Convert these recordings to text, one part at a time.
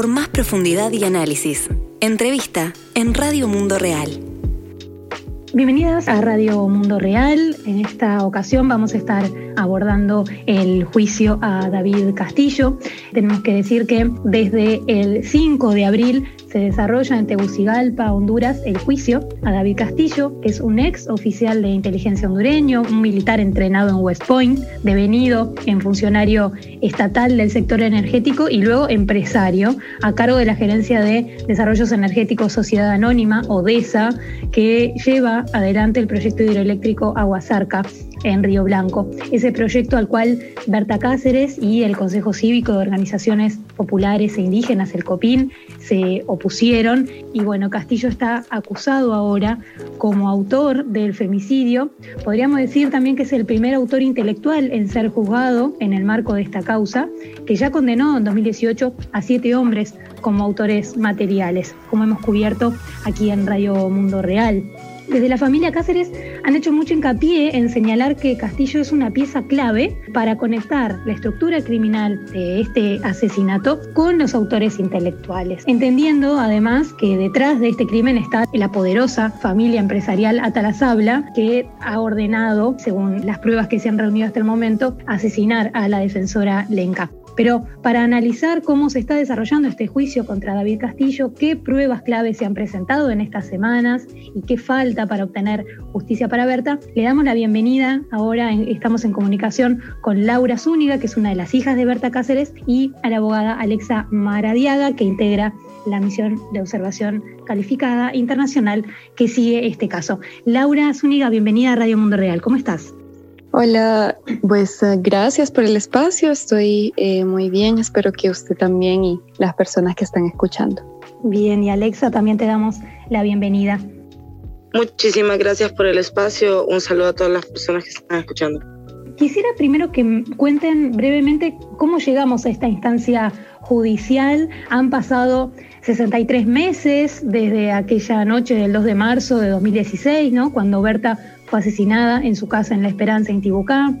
por más profundidad y análisis. Entrevista en Radio Mundo Real. Bienvenidas a Radio Mundo Real. En esta ocasión vamos a estar abordando el juicio a David Castillo. Tenemos que decir que desde el 5 de abril se desarrolla en Tegucigalpa, Honduras, el juicio a David Castillo, que es un ex oficial de inteligencia hondureño, un militar entrenado en West Point, devenido en funcionario estatal del sector energético y luego empresario a cargo de la Gerencia de Desarrollos Energéticos Sociedad Anónima, ODESA, que lleva adelante el proyecto hidroeléctrico Aguasarca en Río Blanco. Ese proyecto al cual Berta Cáceres y el Consejo Cívico de Organizaciones Populares e Indígenas, el COPIN, se opusieron y bueno, Castillo está acusado ahora como autor del femicidio. Podríamos decir también que es el primer autor intelectual en ser juzgado en el marco de esta causa, que ya condenó en 2018 a siete hombres como autores materiales, como hemos cubierto aquí en Radio Mundo Real. Desde la familia Cáceres han hecho mucho hincapié en señalar que Castillo es una pieza clave para conectar la estructura criminal de este asesinato con los autores intelectuales, entendiendo además que detrás de este crimen está la poderosa familia empresarial Atalazabla que ha ordenado, según las pruebas que se han reunido hasta el momento, asesinar a la defensora Lenca. Pero para analizar cómo se está desarrollando este juicio contra David Castillo, qué pruebas claves se han presentado en estas semanas y qué falta para obtener justicia para Berta, le damos la bienvenida. Ahora estamos en comunicación con Laura Zúñiga, que es una de las hijas de Berta Cáceres, y a la abogada Alexa Maradiaga, que integra la misión de observación calificada internacional que sigue este caso. Laura Zúñiga, bienvenida a Radio Mundo Real. ¿Cómo estás? Hola, pues eh, gracias por el espacio, estoy eh, muy bien, espero que usted también y las personas que están escuchando. Bien, y Alexa, también te damos la bienvenida. Muchísimas gracias por el espacio, un saludo a todas las personas que están escuchando. Quisiera primero que cuenten brevemente cómo llegamos a esta instancia judicial. Han pasado 63 meses desde aquella noche del 2 de marzo de 2016, ¿no? Cuando Berta fue asesinada en su casa en La Esperanza, en Tibucá.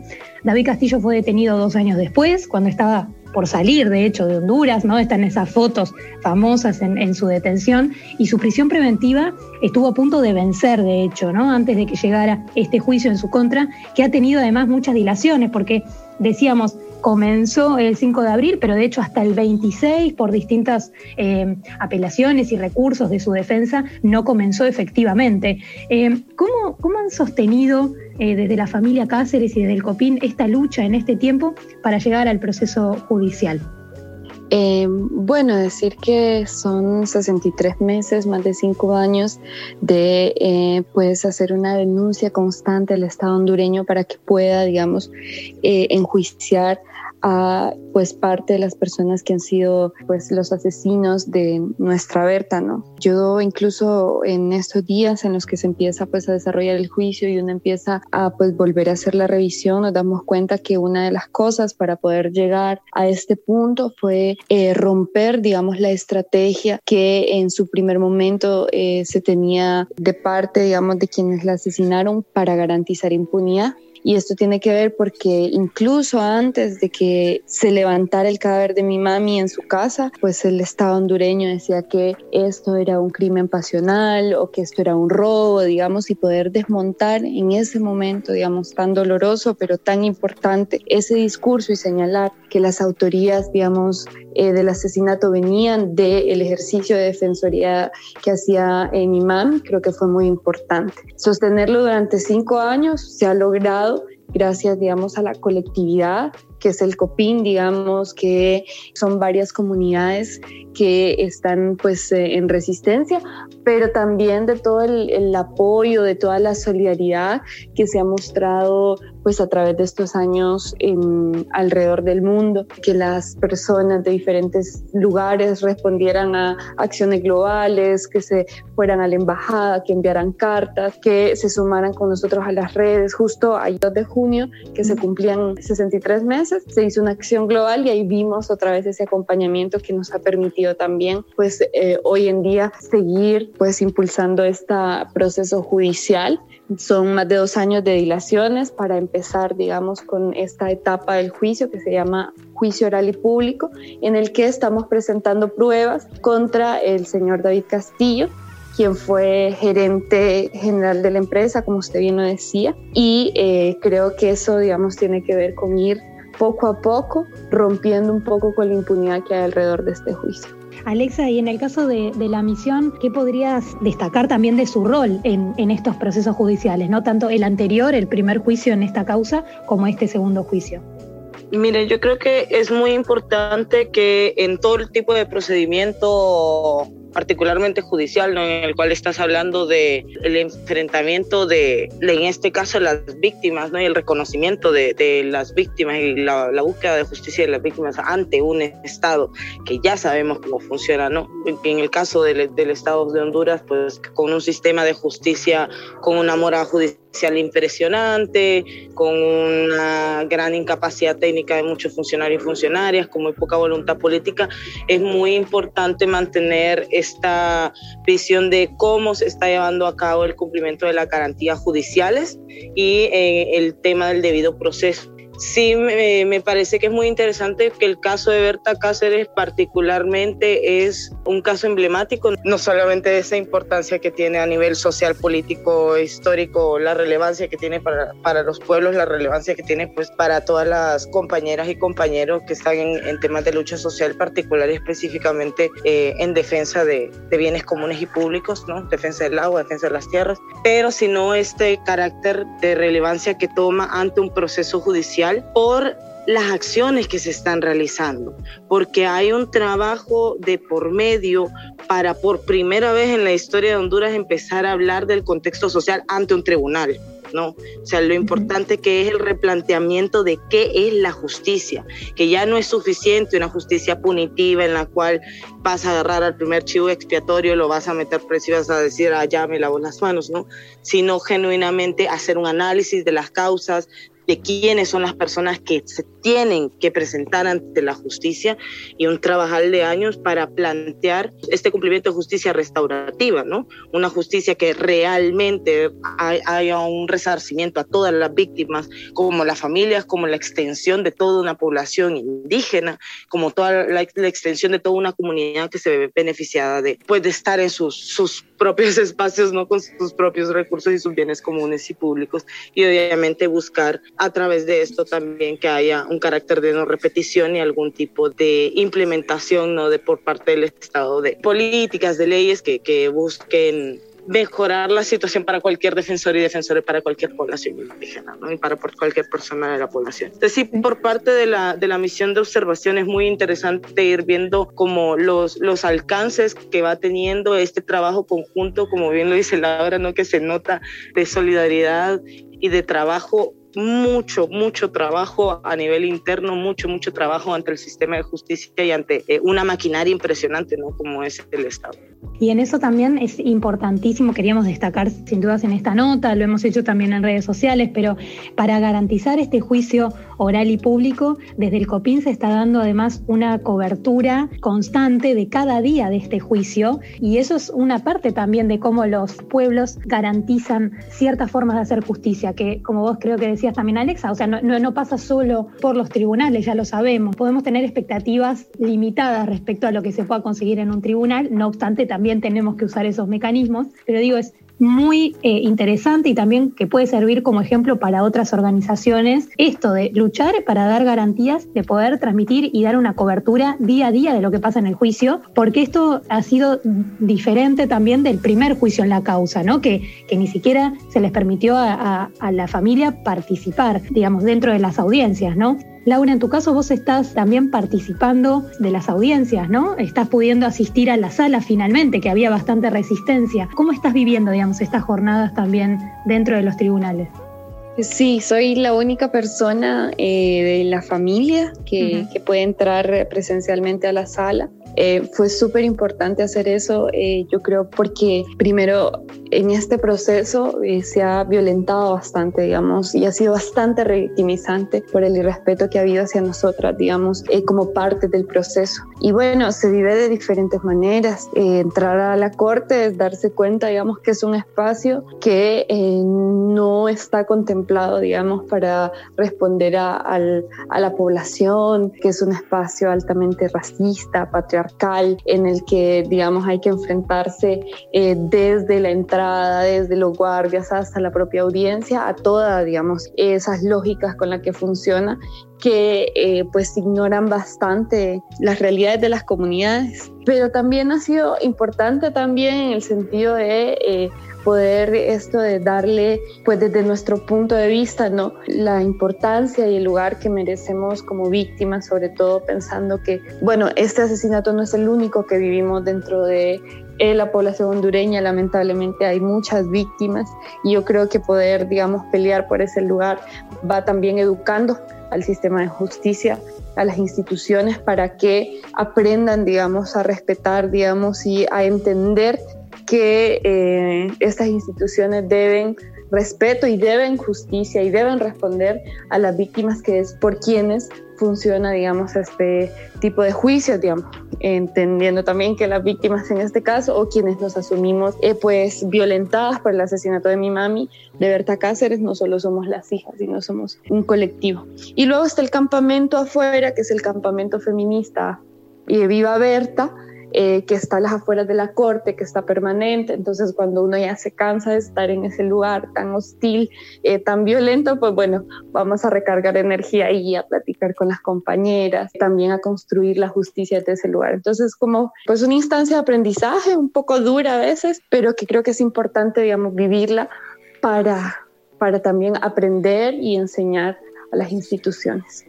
David Castillo fue detenido dos años después, cuando estaba por salir, de hecho, de Honduras, ¿no? Están esas fotos famosas en, su detención y su prisión preventiva estuvo a punto de vencer, de hecho, ¿no? Antes de que llegara este juicio en su contra, que ha tenido además muchas dilaciones, porque decíamos, comenzó el 5 de abril, pero de hecho hasta el 26, por distintas eh, apelaciones y recursos de su defensa, no comenzó efectivamente. Eh, ¿cómo, ¿cómo, han sostenido eh, desde la familia Cáceres y desde el COPIN esta lucha en este tiempo para llegar al proceso judicial? bueno, decir que son 63 meses, más de 5 años de pues hacer una denuncia constante al Estado hondureño para que pueda, digamos, enjuiciar a pues parte de las personas que han sido pues los asesinos de nuestra Berta, ¿no? Yo incluso en estos días en los que se empieza pues a desarrollar el juicio y uno empieza a pues volver a hacer la revisión, nos damos cuenta que una de las cosas para poder llegar a este punto fue eh, romper, digamos, la estrategia que en su primer momento eh, se tenía de parte, digamos, de quienes la asesinaron para garantizar impunidad y esto tiene que ver porque incluso antes de que se levantara el cadáver de mi mami en su casa, pues el Estado hondureño decía que esto era un crimen pasional o que esto era un robo, digamos, y poder desmontar en ese momento, digamos, tan doloroso pero tan importante ese discurso y señalar que las autorías, digamos, eh, del asesinato venían del ejercicio de defensoría que hacía en imam, creo que fue muy importante. Sostenerlo durante cinco años se ha logrado gracias, digamos, a la colectividad que es el COPIN, digamos, que son varias comunidades que están pues eh, en resistencia, pero también de todo el, el, apoyo, de toda la solidaridad que se ha mostrado pues a través de estos años en, alrededor del mundo, que las personas de diferentes lugares respondieran a acciones globales, que se fueran a la embajada, que enviaran cartas, que se sumaran con nosotros a las redes. Justo ayer 2 de junio, que se cumplían 63 meses, se hizo una acción global y ahí vimos otra vez ese acompañamiento que nos ha permitido también, pues eh, hoy en día seguir pues impulsando este proceso judicial. Son más de dos años de dilaciones para empezar, digamos, con esta etapa del juicio que se llama juicio oral y público en el que estamos presentando pruebas contra el señor David Castillo, quien fue gerente general de la empresa, como usted bien lo decía, y eh, creo que eso, digamos, tiene que ver con ir poco a poco rompiendo un poco con la impunidad que hay alrededor de este juicio. Alexa, y en el caso de, la misión, ¿qué podrías destacar también de su rol en, en, estos procesos judiciales? ¿no? Tanto el anterior, el primer juicio en esta causa, como este segundo juicio. Miren, yo creo que es muy importante que en todo el tipo de procedimiento particularmente judicial, ¿no? en el cual estás hablando de el enfrentamiento de, en este caso, las víctimas, ¿no? y el reconocimiento de, las víctimas y la, la, búsqueda de justicia de las víctimas ante un Estado que ya sabemos cómo funciona, ¿no? En el caso del, del Estado de Honduras, pues con un sistema de justicia, con una mora judicial impresionante, con una gran incapacidad técnica de muchos funcionarios y funcionarias, con muy poca voluntad política, es muy importante mantener esta visión de cómo se está llevando a cabo el cumplimiento de las garantías judiciales y eh, el tema del debido proceso. Sí me, parece que es muy interesante que el caso de Berta Cáceres particularmente es un caso emblemático, no solamente de esa importancia que tiene a nivel social, político, histórico, la relevancia que tiene para, para los pueblos, la relevancia que tiene pues para todas las compañeras y compañeros que están en, temas de lucha social particular y específicamente eh, en defensa de, de, bienes comunes y públicos, ¿no? defensa del agua, defensa de las tierras, pero sino este carácter de relevancia que toma ante un proceso judicial por las acciones que se están realizando, porque hay un trabajo de por medio para por primera vez en la historia de Honduras empezar a hablar del contexto social ante un tribunal. ¿no? O sea, lo importante que es el replanteamiento de qué es la justicia, que ya no es suficiente una justicia punitiva en la cual vas a agarrar al primer chivo expiatorio, lo vas a meter preso y vas a decir, ah, ya me lavo las manos, ¿no? Sino genuinamente hacer un análisis de las causas, de quiénes son las personas que se tienen que presentar ante la justicia y un trabajar de años para plantear este cumplimiento de justicia restaurativa, ¿no? Una justicia que realmente haya un resarcimiento a todas las víctimas, como las familias, como la extensión de toda una población indígena, como toda la, extensión de toda una comunidad que se ve beneficiada de, pues, de estar en sus, sus propios espacios, ¿no? Con sus propios recursos y sus bienes comunes y públicos y obviamente buscar a través de esto también que haya un carácter de no repetición y algún tipo de implementación ¿no? de por parte del Estado de políticas, de leyes que, que busquen mejorar la situación para cualquier defensor y defensor para cualquier población indígena ¿no? y para cualquier persona de la población. Entonces, sí, por parte de la, de la misión de observación es muy interesante ir viendo como los, los alcances que va teniendo este trabajo conjunto, como bien lo dice Laura, ¿no? que se nota de solidaridad y de trabajo mucho, mucho trabajo a nivel interno, mucho, mucho trabajo ante el sistema de justicia y ante eh, una maquinaria impresionante, ¿no? Como es el Estado. Y en eso también es importantísimo, queríamos destacar sin dudas en esta nota, lo hemos hecho también en redes sociales, pero para garantizar este juicio oral y público, desde el COPIN se está dando además una cobertura constante de cada día de este juicio y eso es una parte también de cómo los pueblos garantizan ciertas formas de hacer justicia, que como vos creo que decías también Alexa, o sea, no, no, pasa solo por los tribunales, ya lo sabemos, podemos tener expectativas limitadas respecto a lo que se pueda conseguir en un tribunal, no obstante también tenemos que usar esos mecanismos, pero digo, es muy eh, interesante y también que puede servir como ejemplo para otras organizaciones, esto de luchar para dar garantías de poder transmitir y dar una cobertura día a día de lo que pasa en el juicio, porque esto ha sido diferente también del primer juicio en la causa, ¿no? que, que ni siquiera se les permitió a, a la familia participar, digamos, dentro de las audiencias, ¿no? Laura, en tu caso vos estás también participando de las audiencias, ¿no? Estás pudiendo asistir a la sala finalmente, que había bastante resistencia. ¿Cómo estás viviendo, digamos, estas jornadas también dentro de los tribunales? Sí, soy la única persona eh, de la familia que, que, puede entrar presencialmente a la sala. Eh, fue súper importante hacer eso, eh, yo creo, porque primero en este proceso eh, se ha violentado bastante, digamos, y ha sido bastante revictimizante por el irrespeto que ha habido hacia nosotras, digamos, eh, como parte del proceso. Y bueno, se vive de diferentes maneras. Eh, entrar a la corte es darse cuenta, digamos, que es un espacio que no está contemplado, digamos, para responder a, a la población, que es un espacio altamente racista, patriarcal, en el que, digamos, hay que enfrentarse desde la entrada, desde los guardias hasta la propia audiencia, a todas, digamos, esas lógicas con las que funciona que eh, pues ignoran bastante las realidades de las comunidades. Pero también ha sido importante también en el sentido de eh, poder esto de darle pues desde nuestro punto de vista no la importancia y el lugar que merecemos como víctimas sobre todo pensando que bueno este asesinato no es el único que vivimos dentro de en la población hondureña. Lamentablemente hay muchas víctimas y yo creo que poder, digamos, pelear por ese lugar va también educando al sistema de justicia, a las instituciones para que aprendan, digamos, a respetar, digamos, y a entender que eh, estas instituciones deben respeto y deben justicia y deben responder a las víctimas que es por quienes funciona, digamos, este tipo de juicios, digamos, entendiendo también que las víctimas en este caso o quienes nos asumimos eh, pues violentadas por el asesinato de mi mami, de Berta Cáceres, no solo somos las hijas, sino somos un colectivo. Y luego está el campamento afuera, que es el campamento feminista y Viva Berta, eh, que está a las afueras de la corte, que está permanente. Entonces, cuando uno ya se cansa de estar en ese lugar tan hostil, eh, tan violento, pues bueno, vamos a recargar energía y a platicar con las compañeras, también a construir la justicia de ese lugar. Entonces, como pues una instancia de aprendizaje un poco dura a veces, pero que creo que es importante, digamos, vivirla para, para también aprender y enseñar a las instituciones.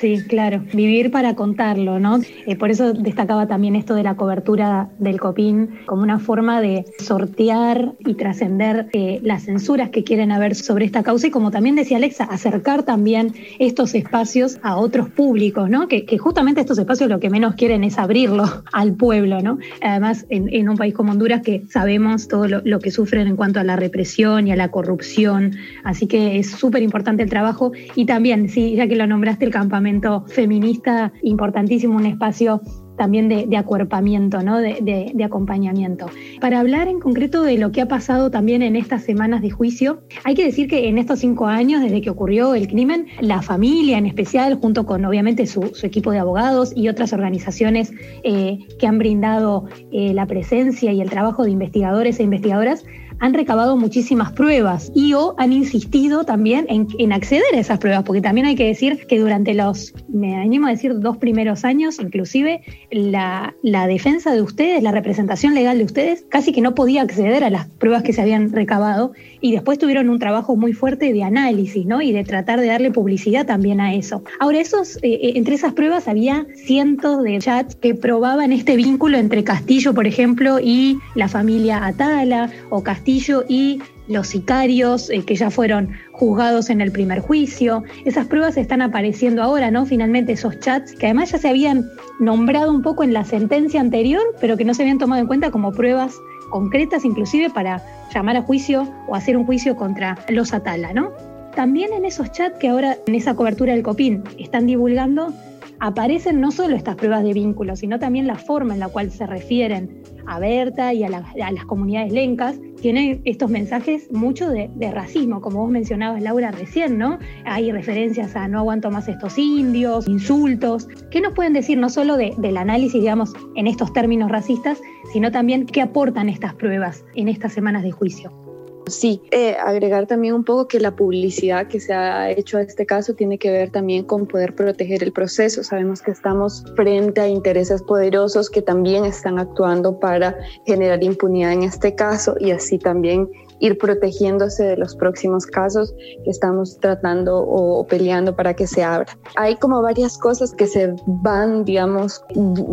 Sí, claro, vivir para contarlo, ¿no? Eh, por eso destacaba también esto de la cobertura del COPIN como una forma de sortear y trascender eh, las censuras que quieren haber sobre esta causa y como también decía Alexa, acercar también estos espacios a otros públicos, ¿no? Que, justamente estos espacios lo que menos quieren es abrirlo al pueblo, ¿no? Además, en, un país como Honduras que sabemos todo lo, lo que sufren en cuanto a la represión y a la corrupción, así que es súper importante el trabajo y también, sí, ya que lo nombraste, el campamento feminista importantísimo, un espacio también de, acuerpamiento, ¿no? De, acompañamiento. Para hablar en concreto de lo que ha pasado también en estas semanas de juicio, hay que decir que en estos cinco años, desde que ocurrió el crimen, la familia en especial, junto con obviamente su, equipo de abogados y otras organizaciones eh, que han brindado eh, la presencia y el trabajo de investigadores e investigadoras, han recabado muchísimas pruebas y o han insistido también en, acceder a esas pruebas, porque también hay que decir que durante los, me animo a decir, dos primeros años, inclusive, la, la defensa de ustedes, la representación legal de ustedes, casi que no podía acceder a las pruebas que se habían recabado y después tuvieron un trabajo muy fuerte de análisis, ¿no? Y de tratar de darle publicidad también a eso. Ahora, esos, eh, eh, entre esas pruebas había cientos de chats que probaban este vínculo entre Castillo, por ejemplo, y la familia Atala, o Castillo y los sicarios eh, que ya fueron juzgados en el primer juicio. Esas pruebas están apareciendo ahora, ¿no? Finalmente esos chats que además ya se habían nombrado un poco en la sentencia anterior, pero que no se habían tomado en cuenta como pruebas concretas inclusive para llamar a juicio o hacer un juicio contra los Atala, ¿no? También en esos chats que ahora en esa cobertura del COPIN están divulgando, aparecen no solo estas pruebas de vínculo, sino también la forma en la cual se refieren a Berta y a, las comunidades lencas, tienen estos mensajes mucho de, racismo, como vos mencionabas, Laura, recién, ¿no? Hay referencias a no aguanto más estos indios, insultos. ¿Qué nos pueden decir no solo del análisis, digamos, en estos términos racistas, sino también qué aportan estas pruebas en estas semanas de juicio? Sí, eh, agregar también un poco que la publicidad que se ha hecho a este caso tiene que ver también con poder proteger el proceso. Sabemos que estamos frente a intereses poderosos que también están actuando para generar impunidad en este caso y así también ir protegiéndose de los próximos casos que estamos tratando o peleando para que se abra. Hay como varias cosas que se van, digamos,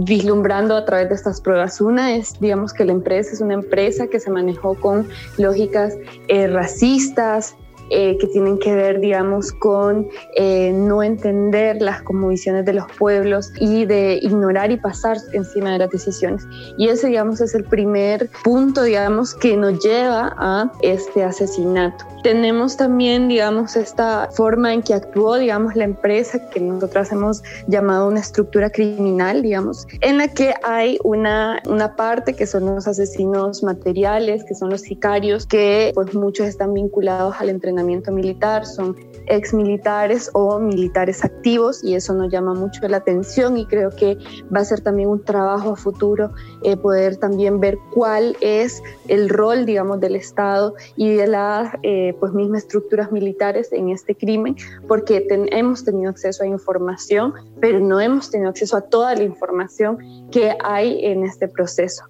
vislumbrando a través de estas pruebas. Una es, digamos, que la empresa es una empresa que se manejó con lógicas eh, racistas, eh, que tienen que ver, digamos, con eh, no entender las visiones de los pueblos y de ignorar y pasar encima de las decisiones. Y ese, digamos, es el primer punto, digamos, que nos lleva a este asesinato. Tenemos también, digamos, esta forma en que actuó, digamos, la empresa que nosotros hemos llamado una estructura criminal, digamos, en la que hay una, una parte que son los asesinos materiales, que son los sicarios, que pues muchos están vinculados al entrenamiento militar, son ex militares o militares activos y eso nos llama mucho la atención y creo que va a ser también un trabajo futuro eh, poder también ver cuál es el rol, digamos, del Estado y de las eh, pues mismas estructuras militares en este crimen, porque hemos tenido acceso a información, pero no hemos tenido acceso a toda la información que hay en este proceso.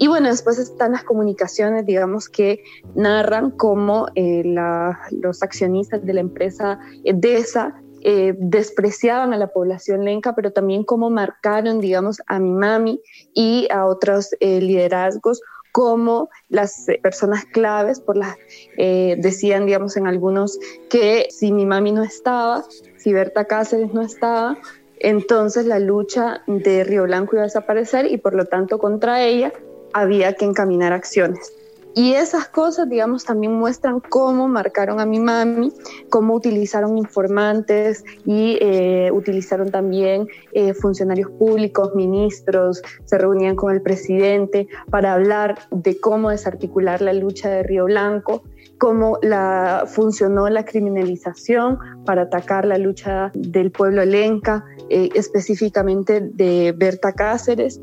Y bueno, después están las comunicaciones, digamos, que narran cómo eh, los accionistas de la empresa DESA eh, despreciaban a la población lenca, pero también cómo marcaron, digamos, a mi mami y a otros eh, liderazgos como las personas claves, por las decían, digamos, en algunos que si mi mami no estaba, si Berta Cáceres no estaba, entonces la lucha de Río Blanco iba a desaparecer y por lo tanto contra ella había que encaminar acciones. Y esas cosas, digamos, también muestran cómo marcaron a mi mami, cómo utilizaron informantes y eh, utilizaron también eh, funcionarios públicos, ministros, se reunían con el presidente para hablar de cómo desarticular la lucha de Río Blanco, cómo la, funcionó la criminalización para atacar la lucha del pueblo lenca, eh, específicamente de Berta Cáceres,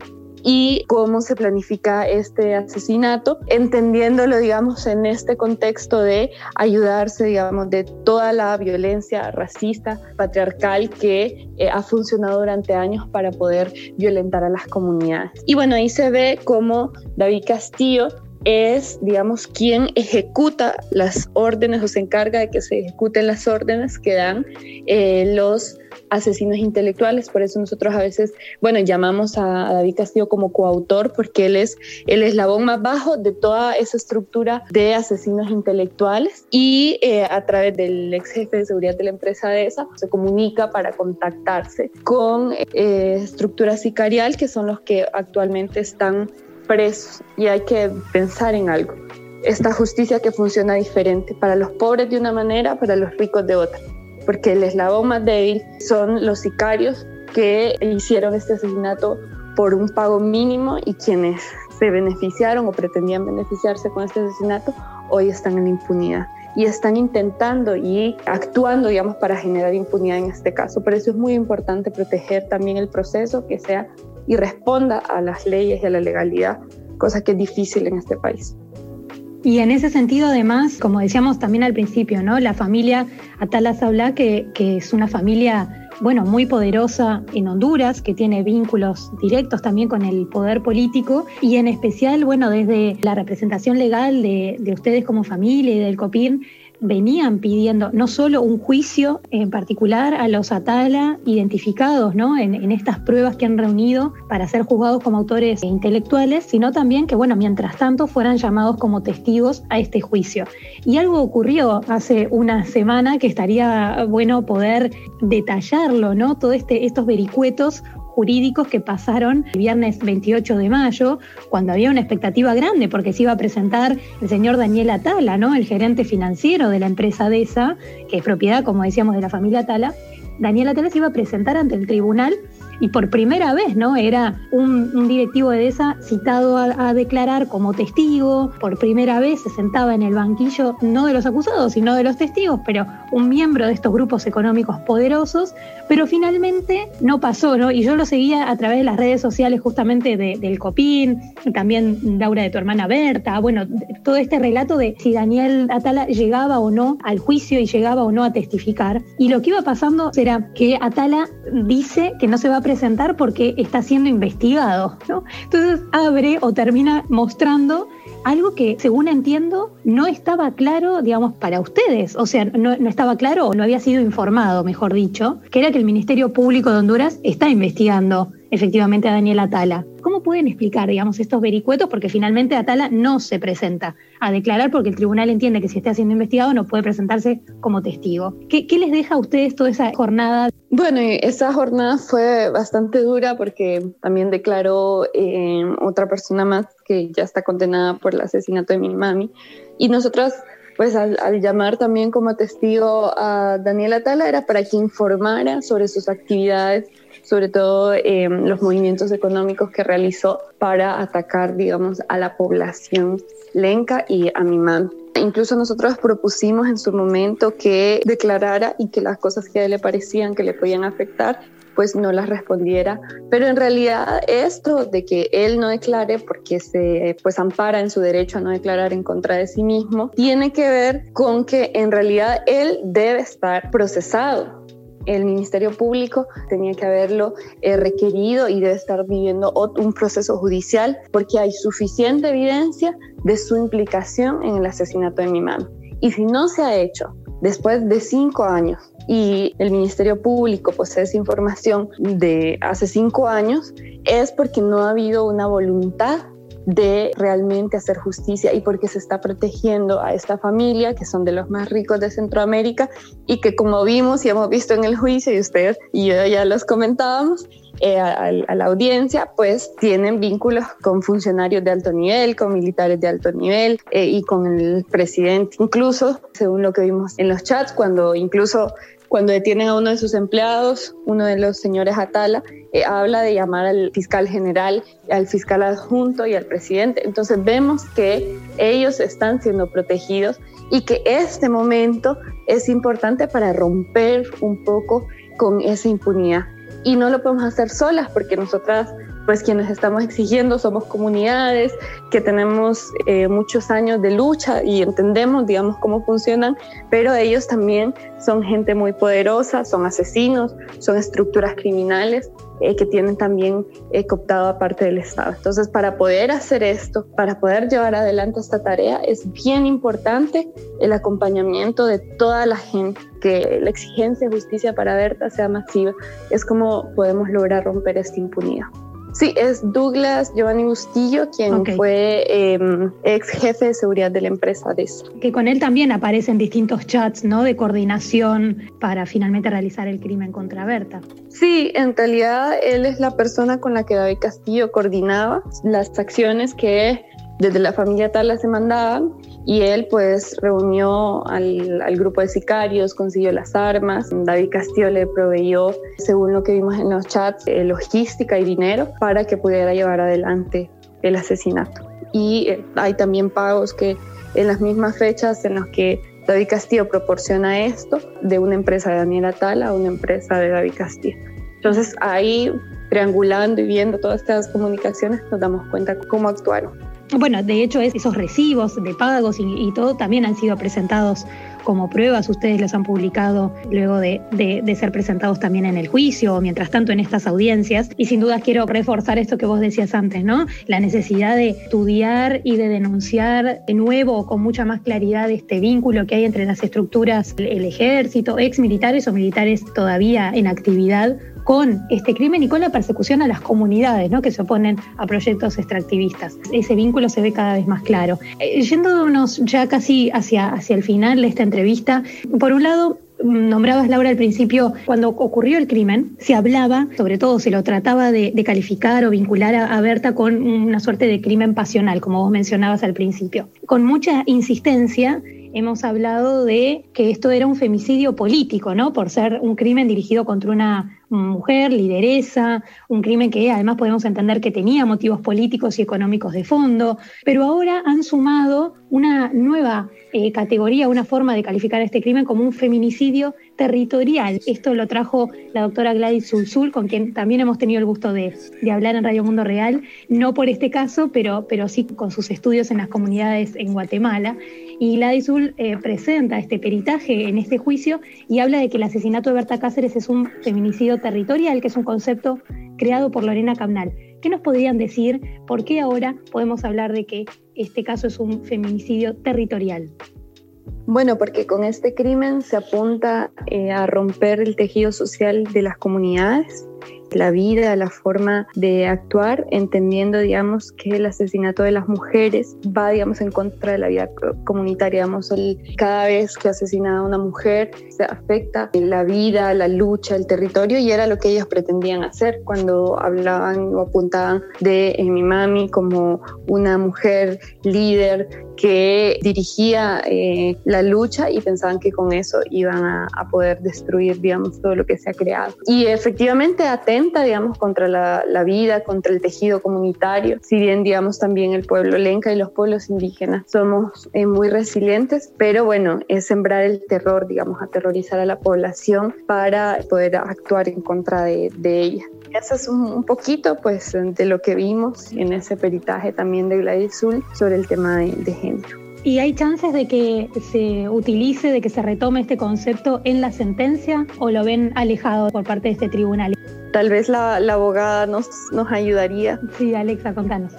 y cómo se planifica este asesinato, entendiéndolo, digamos, en este contexto de ayudarse, digamos, de toda la violencia racista, patriarcal que eh, ha funcionado durante años para poder violentar a las comunidades. Y bueno, ahí se ve cómo David Castillo es, digamos, quien ejecuta las órdenes o se encarga de que se ejecuten las órdenes que dan eh, los asesinos intelectuales, por eso nosotros a veces, bueno, llamamos a, David Castillo como coautor, porque él es el eslabón más bajo de toda esa estructura de asesinos intelectuales y eh, a través del ex jefe de seguridad de la empresa de esa se comunica para contactarse con eh, estructura sicarial, que son los que actualmente están presos y hay que pensar en algo. Esta justicia que funciona diferente para los pobres de una manera, para los ricos de otra porque el eslabón más débil son los sicarios que hicieron este asesinato por un pago mínimo y quienes se beneficiaron o pretendían beneficiarse con este asesinato hoy están en impunidad y están intentando y actuando, digamos, para generar impunidad en este caso. Por eso es muy importante proteger también el proceso que sea y responda a las leyes y a la legalidad, cosa que es difícil en este país. Y en ese sentido, además, como decíamos también al principio, ¿no? La familia Atala Saula, que, que es una familia bueno, muy poderosa en Honduras, que tiene vínculos directos también con el poder político y en especial, bueno, desde la representación legal de, de ustedes como familia y del COPIN, venían pidiendo no solo un juicio en particular a los Atala identificados ¿no? en, estas pruebas que han reunido para ser juzgados como autores intelectuales, sino también que, bueno, mientras tanto fueran llamados como testigos a este juicio. Y algo ocurrió hace una semana que estaría bueno poder detallarlo, ¿no? Todo este, estos vericuetos jurídicos que pasaron el viernes 28 de mayo, cuando había una expectativa grande porque se iba a presentar el señor Daniel Atala, ¿no? el gerente financiero de la empresa DESA, que es propiedad, como decíamos, de la familia Atala. Daniel Atala se iba a presentar ante el tribunal y por primera vez, ¿no? Era un, directivo de ESA citado a, declarar como testigo, por primera vez se sentaba en el banquillo, no de los acusados, sino de los testigos, pero un miembro de estos grupos económicos poderosos, pero finalmente no pasó, ¿no? Y yo lo seguía a través de las redes sociales justamente del COPIN, también Laura de tu hermana Berta, bueno, todo este relato de si Daniel Atala llegaba o no al juicio y llegaba o no a testificar. Y lo que iba pasando era que Atala dice que no se va a presentar porque está siendo investigado, ¿no? Entonces abre o termina mostrando algo que, según entiendo, no estaba claro, digamos, para ustedes. O sea, no, no, estaba claro o no había sido informado, mejor dicho, que era que el Ministerio Público de Honduras está investigando efectivamente a Daniel Atala. ¿Cómo pueden explicar, digamos, estos vericuetos? Porque finalmente Atala no se presenta a declarar porque el tribunal entiende que si está siendo investigado no puede presentarse como testigo. ¿Qué, les deja a ustedes toda esa jornada? Bueno, esa jornada fue bastante dura porque también declaró eh, otra persona más que ya está condenada por el asesinato de mi mami. Y nosotros pues al, llamar también como testigo a Daniela Tala era para que informara sobre sus actividades, sobre todo em, los movimientos económicos que realizó para atacar, digamos, a la población lenca y a mi mamá. Incluso nosotros propusimos en su momento que declarara y que las cosas que a él le parecían que le podían afectar pues no las respondiera. Pero en realidad esto de que él no declare porque se pues ampara en su derecho a no declarar en contra de sí mismo, tiene que ver con que en realidad él debe estar procesado el Ministerio Público tenía que haberlo eh, requerido y debe estar viviendo un proceso judicial porque hay suficiente evidencia de su implicación en el asesinato de mi mamá. Y si no se ha hecho después de cinco años y el Ministerio Público posee esa información de hace cinco años, es porque no ha habido una voluntad de realmente hacer justicia y porque se está protegiendo a esta familia que son de los más ricos de Centroamérica y que como vimos y hemos visto en el juicio y ustedes y yo ya los comentábamos, eh, a, la audiencia, pues tienen vínculos con funcionarios de alto nivel, con militares de alto nivel eh, y con el presidente, incluso según lo que vimos en los chats, cuando incluso cuando detienen a uno de sus empleados, uno de los señores Atala, eh, habla de llamar al fiscal general, al fiscal adjunto y al presidente. Entonces vemos que ellos están siendo protegidos y que este momento es importante para romper un poco con esa impunidad. Y no lo podemos hacer solas porque nosotras pues quienes estamos exigiendo somos comunidades que tenemos eh, muchos años de lucha y entendemos, digamos, cómo funcionan, pero ellos también son gente muy poderosa, son asesinos, son estructuras criminales eh, que tienen también eh, cooptado a parte del Estado. Entonces, para poder hacer esto, para poder llevar adelante esta tarea, es bien importante el acompañamiento de toda la gente, que la exigencia de justicia para Berta sea masiva. Es como podemos lograr romper esta impunidad. Sí, es Douglas Giovanni Bustillo, quien fue em, ex jefe de seguridad de la empresa DESA. Que con él también aparecen distintos chats ¿no? de coordinación para finalmente realizar el crimen contra Berta. Sí, en realidad él es la persona con la que David Castillo coordinaba las acciones que desde la familia Tala se mandaban y él pues reunió al, grupo de sicarios, consiguió las armas, David Castillo le proveyó, según lo que vimos en los chats, eh, logística y dinero para que pudiera llevar adelante el asesinato. Y eh, hay también pagos que en las mismas fechas en las que David Castillo proporciona esto de una empresa de Daniela Tala a una empresa de David Castillo. Entonces ahí triangulando y viendo todas estas comunicaciones nos damos cuenta cómo actuaron. Bueno, de hecho, esos recibos de pagos y, todo también han sido presentados como pruebas. Ustedes los han publicado luego de, ser presentados también en el juicio o mientras tanto en estas audiencias. Y sin duda quiero reforzar esto que vos decías antes, ¿no? La necesidad de estudiar y de denunciar de nuevo con mucha más claridad este vínculo que hay entre las estructuras, el ejército, ex militares o militares todavía en actividad con este crimen y con la persecución a las comunidades ¿no? que se oponen a proyectos extractivistas. Ese vínculo se ve cada vez más claro. Eh, yéndonos ya casi hacia, hacia el final de esta entrevista, por un lado, nombrabas Laura al principio, cuando ocurrió el crimen, se hablaba, sobre todo se lo trataba de, calificar o vincular a, Berta con una suerte de crimen pasional, como vos mencionabas al principio. Con mucha insistencia hemos hablado de que esto era un femicidio político, ¿no? Por ser un crimen dirigido contra una mujer, lideresa, un crimen que además podemos entender que tenía motivos políticos y económicos de fondo, pero ahora han sumado una nueva eh, categoría, una forma de calificar este crimen como un feminicidio territorial. Esto lo trajo la doctora Gladys Zulzul, con quien también hemos tenido el gusto de, hablar en Radio Mundo Real, no por este caso, pero, pero sí con sus estudios en las comunidades en Guatemala. Y Gladys Zul eh, presenta este peritaje en este juicio y habla de que el asesinato de Berta Cáceres es un feminicidio territorial, que es un concepto creado por Lorena Camnal. ¿Qué nos podrían decir? ¿Por qué ahora podemos hablar de que este caso es un feminicidio territorial? Bueno, porque con este crimen se apunta eh, a romper el tejido social de las comunidades la vida, la forma de actuar, entendiendo, digamos, que el asesinato de las mujeres va, digamos, en contra de la vida comunitaria. Digamos, el, cada vez que asesina a una mujer se afecta la vida, la lucha, el territorio y era lo que ellos pretendían hacer cuando hablaban o apuntaban de eh, mi mami como una mujer líder que dirigía eh, la lucha y pensaban que con eso iban a, poder destruir, digamos, todo lo que se ha creado. Y efectivamente atenta, digamos, contra la, vida, contra el tejido comunitario. Si bien, digamos, también el pueblo lenca y los pueblos indígenas somos eh, muy resilientes, pero bueno, es sembrar el terror, digamos, aterrorizar a la población para poder actuar en contra de, ella. Eso es un, poquito, pues, de lo que vimos en ese peritaje también de Gladys Zul sobre el tema de, de ¿Y hay chances de que se utilice, de que se retome este concepto en la sentencia o lo ven alejado por parte de este tribunal? Tal vez la, abogada nos, nos ayudaría. Sí, Alexa, contanos.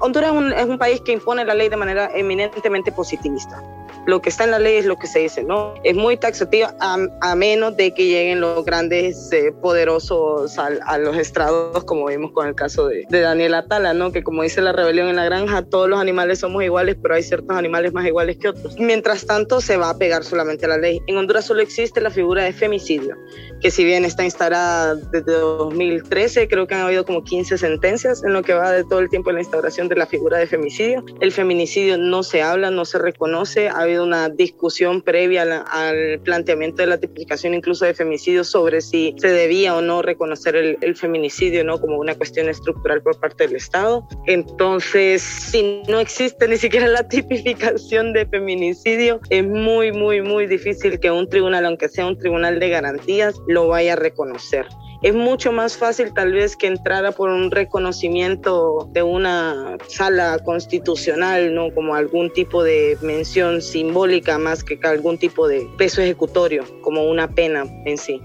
Honduras es un país que impone la ley de manera eminentemente positivista lo que está en la ley es lo que se dice, ¿no? Es muy taxativa a, menos de que lleguen los grandes eh, poderosos a, los estrados, como vimos con el caso de, de Daniel Atala, ¿no? Que como dice la rebelión en la granja, todos los animales somos iguales, pero hay ciertos animales más iguales que otros. Mientras tanto, se va a pegar solamente a la ley. En Honduras solo existe la figura de femicidio, que si bien está instalada desde 2013, creo que han habido como 15 sentencias en lo que va de todo el tiempo en la instauración de la figura de femicidio. El feminicidio no se habla, no se reconoce, ha habido una discusión previa al, planteamiento de la tipificación incluso de femicidio sobre si se debía o no reconocer el, feminicidio ¿no? como una cuestión estructural por parte del Estado. Entonces, si no existe ni siquiera la tipificación de feminicidio, es muy, muy, muy difícil que un tribunal, aunque sea un tribunal de garantías, lo vaya a reconocer es mucho más fácil tal vez que entrara por un reconocimiento de una sala constitucional, ¿no? Como algún tipo de mención simbólica más que algún tipo de peso ejecutorio, como una pena en sí.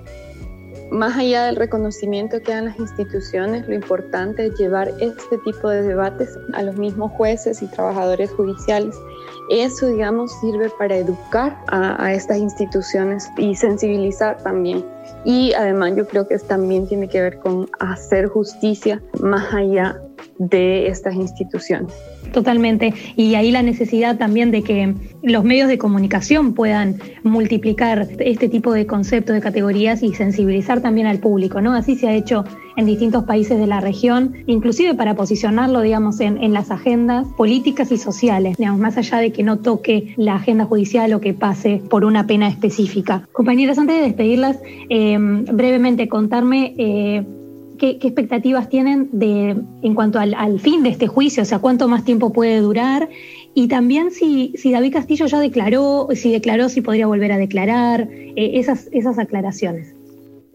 Más allá del reconocimiento que dan las instituciones, lo importante es llevar este tipo de debates a los mismos jueces y trabajadores judiciales. Eso, digamos, sirve para educar a, a estas instituciones y sensibilizar también y además yo creo que también tiene que ver con hacer justicia más allá de estas instituciones. Totalmente. Y ahí la necesidad también de que los medios de comunicación puedan multiplicar este tipo de conceptos, de categorías y sensibilizar también al público, ¿no? Así se ha hecho en distintos países de la región, inclusive para posicionarlo, digamos, en, las agendas políticas y sociales, digamos, más allá de que no toque la agenda judicial o que pase por una pena específica. Compañeras, antes de despedirlas, eh, brevemente contarme eh, ¿Qué, expectativas tienen de, en cuanto al, fin de este juicio? O sea, ¿cuánto más tiempo puede durar? Y también si, si David Castillo ya declaró, si declaró, si podría volver a declarar, eh, esas, esas aclaraciones.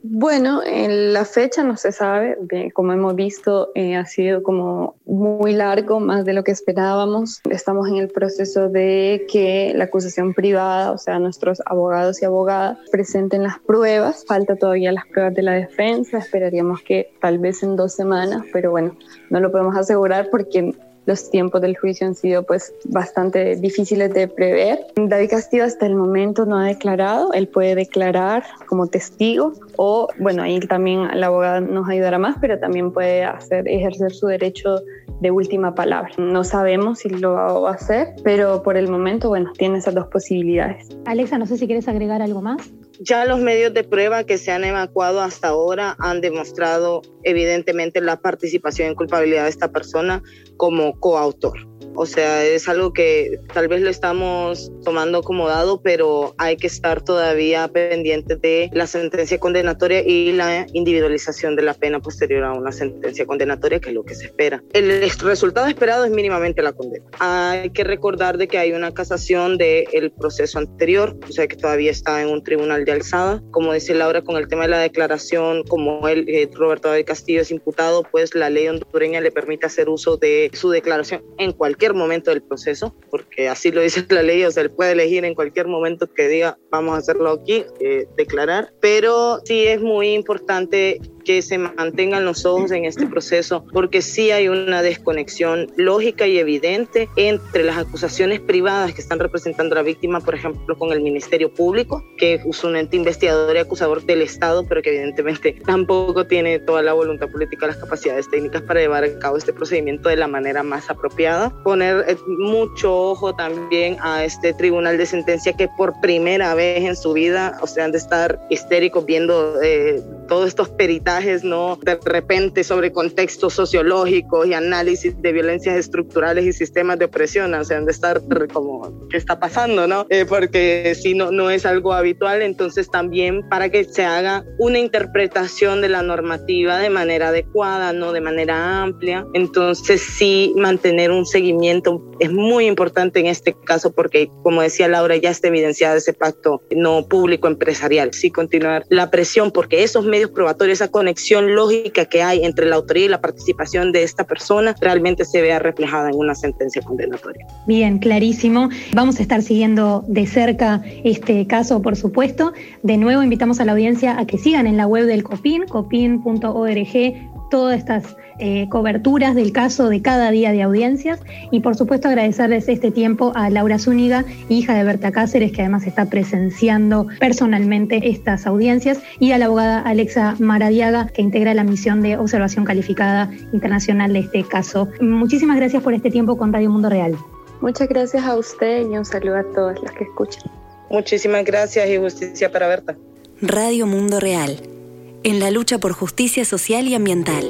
Bueno, en la fecha no se sabe, como hemos visto eh, ha sido como muy largo, más de lo que esperábamos. Estamos en el proceso de que la acusación privada, o sea, nuestros abogados y abogadas presenten las pruebas. Falta todavía las pruebas de la defensa, esperaríamos que tal vez en dos semanas, pero bueno, no lo podemos asegurar porque los tiempos del juicio han sido pues bastante difíciles de prever. David Castillo hasta el momento no ha declarado, él puede declarar como testigo o bueno, ahí también la abogada nos ayudará más, pero también puede hacer ejercer su derecho de última palabra. No sabemos si lo va a hacer, pero por el momento, bueno, tiene esas dos posibilidades. Alexa, no sé si quieres agregar algo más. Ya los medios de prueba que se han evacuado hasta ahora han demostrado evidentemente la participación en culpabilidad de esta persona como coautor. O sea, es algo que tal vez lo estamos tomando como dado, pero hay que estar todavía pendiente de la sentencia condenatoria y la individualización de la pena posterior a una sentencia condenatoria, que es lo que se espera. El resultado esperado es mínimamente la condena. Hay que recordar de que hay una casación del proceso anterior, o sea que todavía está en un tribunal de alzada. Como dice Laura, con el tema de la declaración, como el eh, Roberto David Castillo es imputado, pues la ley hondureña le permite hacer uso de su declaración en cualquier cualquier momento del proceso, porque así lo dice la ley, o sea, él puede elegir en cualquier momento que diga, vamos a hacerlo aquí, eh, declarar, pero sí es muy importante que se mantengan los ojos en este proceso, porque sí hay una desconexión lógica y evidente entre las acusaciones privadas que están representando a la víctima, por ejemplo, con el Ministerio Público, que es un ente investigador y acusador del Estado, pero que evidentemente tampoco tiene toda la voluntad política, las capacidades técnicas para llevar a cabo este procedimiento de la manera más apropiada. Poner eh, mucho ojo también a este tribunal de sentencia que por primera vez en su vida, o sea, han de estar histéricos viendo eh, todos estos peritajes, ¿no? De repente sobre contextos sociológicos y análisis de violencias estructurales y sistemas de opresión, o sea, han de estar como, ¿qué está pasando, no? Eh, porque si no, no es algo habitual, entonces también para que se haga una interpretación de la normativa de manera adecuada, no de manera amplia, entonces sí mantener un seguimiento es muy importante en este caso porque, como decía Laura, ya está evidenciado ese pacto no público-empresarial, sí continuar la presión porque esos medios probatorios, esa conexión lógica que hay entre la autoría y la participación de esta persona realmente se vea reflejada en una sentencia condenatoria. Bien, clarísimo. Vamos a estar siguiendo de cerca este caso, por supuesto. De nuevo, invitamos a la audiencia a que sigan en la web del COPIN, copin.org, todas estas eh, coberturas del caso de cada día de audiencias y por supuesto agradecerles este tiempo a Laura Zúñiga, hija de Berta Cáceres, que además está presenciando personalmente estas audiencias, y a la abogada Alexa Maradiaga, que integra la misión de observación calificada internacional de este caso. Muchísimas gracias por este tiempo con Radio Mundo Real. Muchas gracias a usted y un saludo a todos los que escuchan. Muchísimas gracias y justicia para Berta. Radio Mundo Real, en la lucha por justicia social y ambiental.